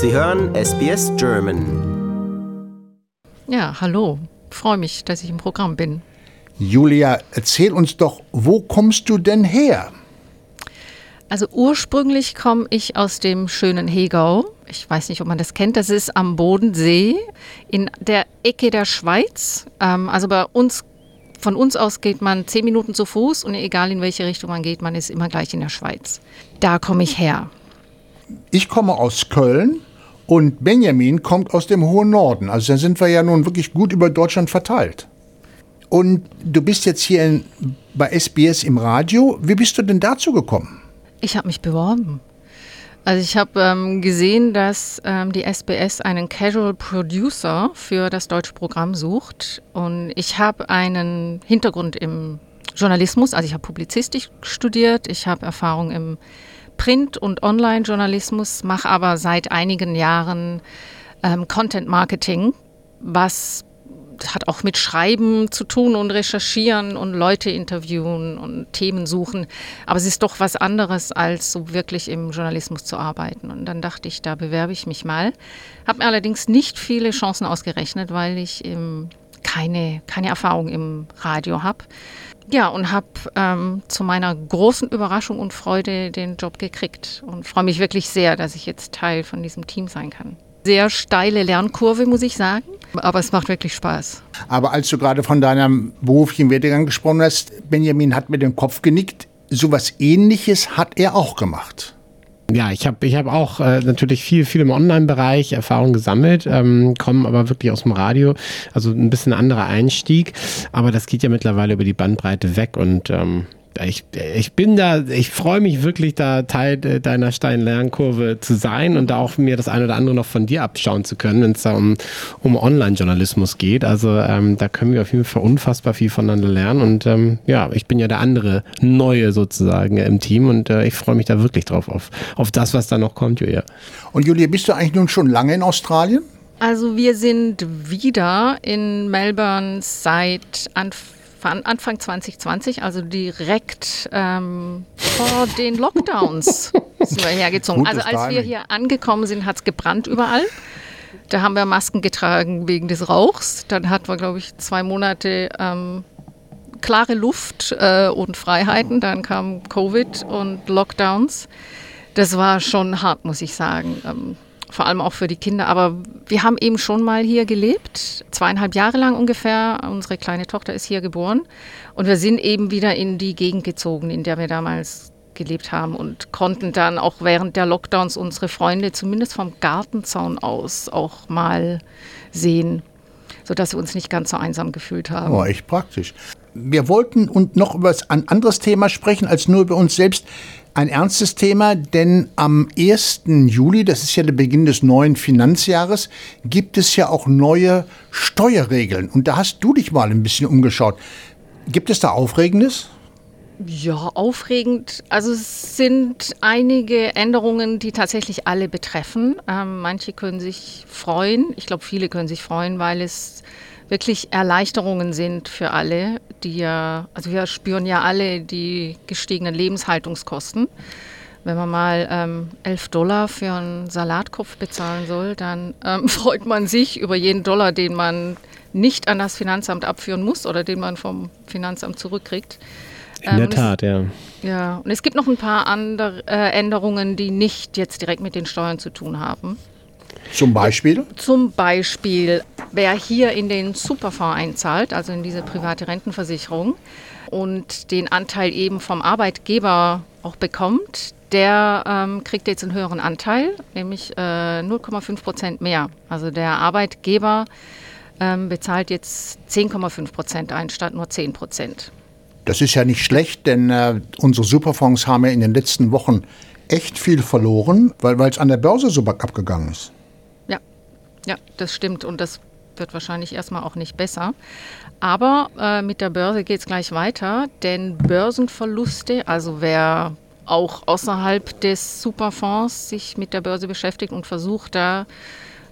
Sie hören SBS German. Ja, hallo. Freue mich, dass ich im Programm bin. Julia, erzähl uns doch, wo kommst du denn her? Also ursprünglich komme ich aus dem schönen Hegau. Ich weiß nicht, ob man das kennt. Das ist am Bodensee in der Ecke der Schweiz. Ähm, also bei uns, von uns aus geht man zehn Minuten zu Fuß und egal in welche Richtung man geht, man ist immer gleich in der Schweiz. Da komme ich her. Ich komme aus Köln und Benjamin kommt aus dem hohen Norden. Also da sind wir ja nun wirklich gut über Deutschland verteilt. Und du bist jetzt hier in, bei SBS im Radio. Wie bist du denn dazu gekommen? Ich habe mich beworben. Also ich habe ähm, gesehen, dass ähm, die SBS einen Casual Producer für das deutsche Programm sucht. Und ich habe einen Hintergrund im Journalismus, also ich habe Publizistik studiert, ich habe Erfahrung im Print- und Online-Journalismus, mache aber seit einigen Jahren ähm, Content Marketing, was hat auch mit Schreiben zu tun und Recherchieren und Leute interviewen und Themen suchen. Aber es ist doch was anderes, als so wirklich im Journalismus zu arbeiten. Und dann dachte ich, da bewerbe ich mich mal. Habe mir allerdings nicht viele Chancen ausgerechnet, weil ich ähm, keine, keine Erfahrung im Radio habe. Ja, und habe ähm, zu meiner großen Überraschung und Freude den Job gekriegt und freue mich wirklich sehr, dass ich jetzt Teil von diesem Team sein kann sehr steile Lernkurve, muss ich sagen. Aber es macht wirklich Spaß. Aber als du gerade von deinem beruflichen Werdegang gesprochen hast, Benjamin hat mit dem Kopf genickt. So was Ähnliches hat er auch gemacht. Ja, ich habe ich hab auch äh, natürlich viel, viel im Online-Bereich Erfahrung gesammelt, ähm, komme aber wirklich aus dem Radio, also ein bisschen anderer Einstieg, aber das geht ja mittlerweile über die Bandbreite weg und ähm, ich, ich bin da, ich freue mich wirklich, da Teil deiner steilen Lernkurve zu sein und da auch mir das eine oder andere noch von dir abschauen zu können, wenn es da um, um Online-Journalismus geht. Also ähm, da können wir auf jeden Fall unfassbar viel voneinander lernen. Und ähm, ja, ich bin ja der andere Neue sozusagen im Team und äh, ich freue mich da wirklich drauf, auf, auf das, was da noch kommt, Julia. Und Julia, bist du eigentlich nun schon lange in Australien? Also wir sind wieder in Melbourne seit Anfang Anfang 2020, also direkt ähm, vor den Lockdowns sind wir hergezogen. Gutes also als wir hier angekommen sind, hat es gebrannt überall. Da haben wir Masken getragen wegen des Rauchs. Dann hatten wir, glaube ich, zwei Monate ähm, klare Luft äh, und Freiheiten. Dann kam Covid und Lockdowns. Das war schon hart, muss ich sagen. Ähm, vor allem auch für die Kinder. Aber wir haben eben schon mal hier gelebt, zweieinhalb Jahre lang ungefähr. Unsere kleine Tochter ist hier geboren und wir sind eben wieder in die Gegend gezogen, in der wir damals gelebt haben und konnten dann auch während der Lockdowns unsere Freunde zumindest vom Gartenzaun aus auch mal sehen, sodass wir uns nicht ganz so einsam gefühlt haben. Oh, echt praktisch. Wir wollten und noch über ein anderes Thema sprechen als nur über uns selbst ein ernstes Thema, denn am 1. Juli, das ist ja der Beginn des neuen Finanzjahres, gibt es ja auch neue Steuerregeln. Und da hast du dich mal ein bisschen umgeschaut. Gibt es da Aufregendes? Ja, aufregend. Also es sind einige Änderungen, die tatsächlich alle betreffen. Ähm, manche können sich freuen. Ich glaube, viele können sich freuen, weil es wirklich Erleichterungen sind für alle, die ja, also wir spüren ja alle die gestiegenen Lebenshaltungskosten. Wenn man mal ähm, 11 Dollar für einen Salatkopf bezahlen soll, dann ähm, freut man sich über jeden Dollar, den man nicht an das Finanzamt abführen muss oder den man vom Finanzamt zurückkriegt. In der ähm, Tat, es, ja. Ja, und es gibt noch ein paar andere äh, Änderungen, die nicht jetzt direkt mit den Steuern zu tun haben. Zum Beispiel? Zum Beispiel, wer hier in den Superfonds einzahlt, also in diese private Rentenversicherung und den Anteil eben vom Arbeitgeber auch bekommt, der ähm, kriegt jetzt einen höheren Anteil, nämlich äh, 0,5 Prozent mehr. Also der Arbeitgeber ähm, bezahlt jetzt 10,5 Prozent ein statt nur 10 Prozent. Das ist ja nicht schlecht, denn äh, unsere Superfonds haben ja in den letzten Wochen echt viel verloren, weil es an der Börse so abgegangen ist. Ja, das stimmt und das wird wahrscheinlich erstmal auch nicht besser. Aber äh, mit der Börse geht es gleich weiter, denn Börsenverluste, also wer auch außerhalb des Superfonds sich mit der Börse beschäftigt und versucht da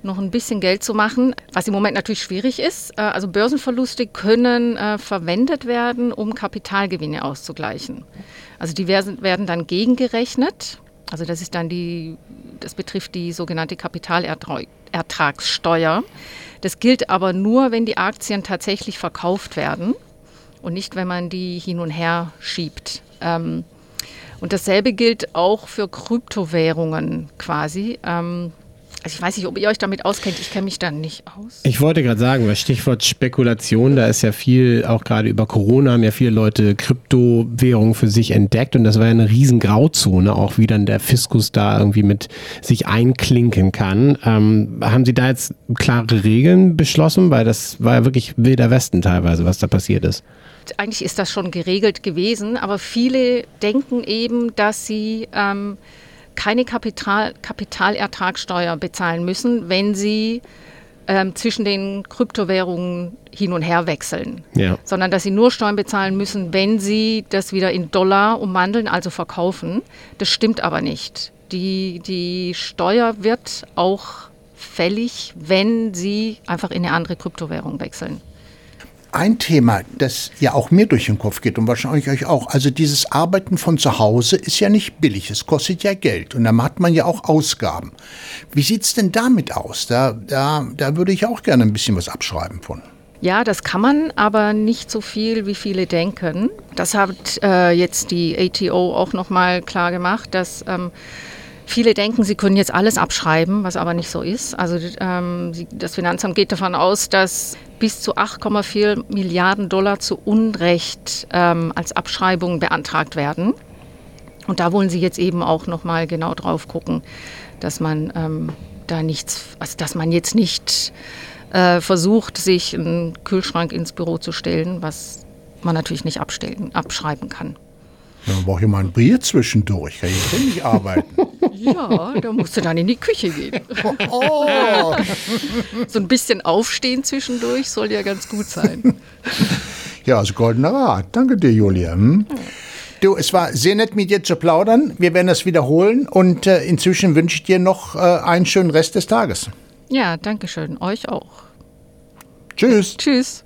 noch ein bisschen Geld zu machen, was im Moment natürlich schwierig ist. Äh, also Börsenverluste können äh, verwendet werden, um Kapitalgewinne auszugleichen. Also die werden, werden dann gegengerechnet Also das ist dann die, das betrifft die sogenannte Kapitalertragssteuer. Das gilt aber nur, wenn die Aktien tatsächlich verkauft werden und nicht, wenn man die hin und her schiebt. Ähm, und dasselbe gilt auch für Kryptowährungen quasi. Also ich weiß nicht, ob ihr euch damit auskennt. Ich kenne mich da nicht aus. Ich wollte gerade sagen, das Stichwort Spekulation, da ist ja viel, auch gerade über Corona haben ja viele Leute Kryptowährungen für sich entdeckt und das war ja eine riesen Grauzone, auch wie dann der Fiskus da irgendwie mit sich einklinken kann. Ähm, haben Sie da jetzt klare Regeln beschlossen? Weil das war ja wirklich wilder Westen teilweise, was da passiert ist eigentlich ist das schon geregelt gewesen, aber viele denken eben, dass sie ähm, keine Kapital, Kapitalertragssteuer bezahlen müssen, wenn sie ähm, zwischen den Kryptowährungen hin und her wechseln, ja. sondern dass sie nur Steuern bezahlen müssen, wenn sie das wieder in Dollar umwandeln, also verkaufen. Das stimmt aber nicht. Die, die Steuer wird auch fällig, wenn sie einfach in eine andere Kryptowährung wechseln ein Thema, das ja auch mir durch den Kopf geht und wahrscheinlich euch auch. Also dieses Arbeiten von zu Hause ist ja nicht billig, es kostet ja Geld und dann hat man ja auch Ausgaben. Wie sieht es denn damit aus? Da, da, da würde ich auch gerne ein bisschen was abschreiben von. Ja, das kann man, aber nicht so viel, wie viele denken. Das hat äh, jetzt die ATO auch nochmal klar gemacht, dass ähm, Viele denken, sie können jetzt alles abschreiben, was aber nicht so ist. Also ähm, das Finanzamt geht davon aus, dass bis zu 8,4 Milliarden Dollar zu Unrecht ähm, als Abschreibung beantragt werden. Und da wollen sie jetzt eben auch noch mal genau drauf gucken, dass man ähm, da nichts, also dass man jetzt nicht äh, versucht, sich einen Kühlschrank ins Büro zu stellen, was man natürlich nicht abstellen, abschreiben kann. Dann brauche ich mal ein Bier zwischendurch, kann ich nicht arbeiten. Ja, da musst du dann in die Küche gehen. Oh. so ein bisschen aufstehen zwischendurch soll ja ganz gut sein. Ja, also goldener Rat. Danke dir, Julia. Hm? Du, es war sehr nett, mit dir zu plaudern. Wir werden das wiederholen und äh, inzwischen wünsche ich dir noch äh, einen schönen Rest des Tages. Ja, danke schön. Euch auch. Tschüss. Tschüss.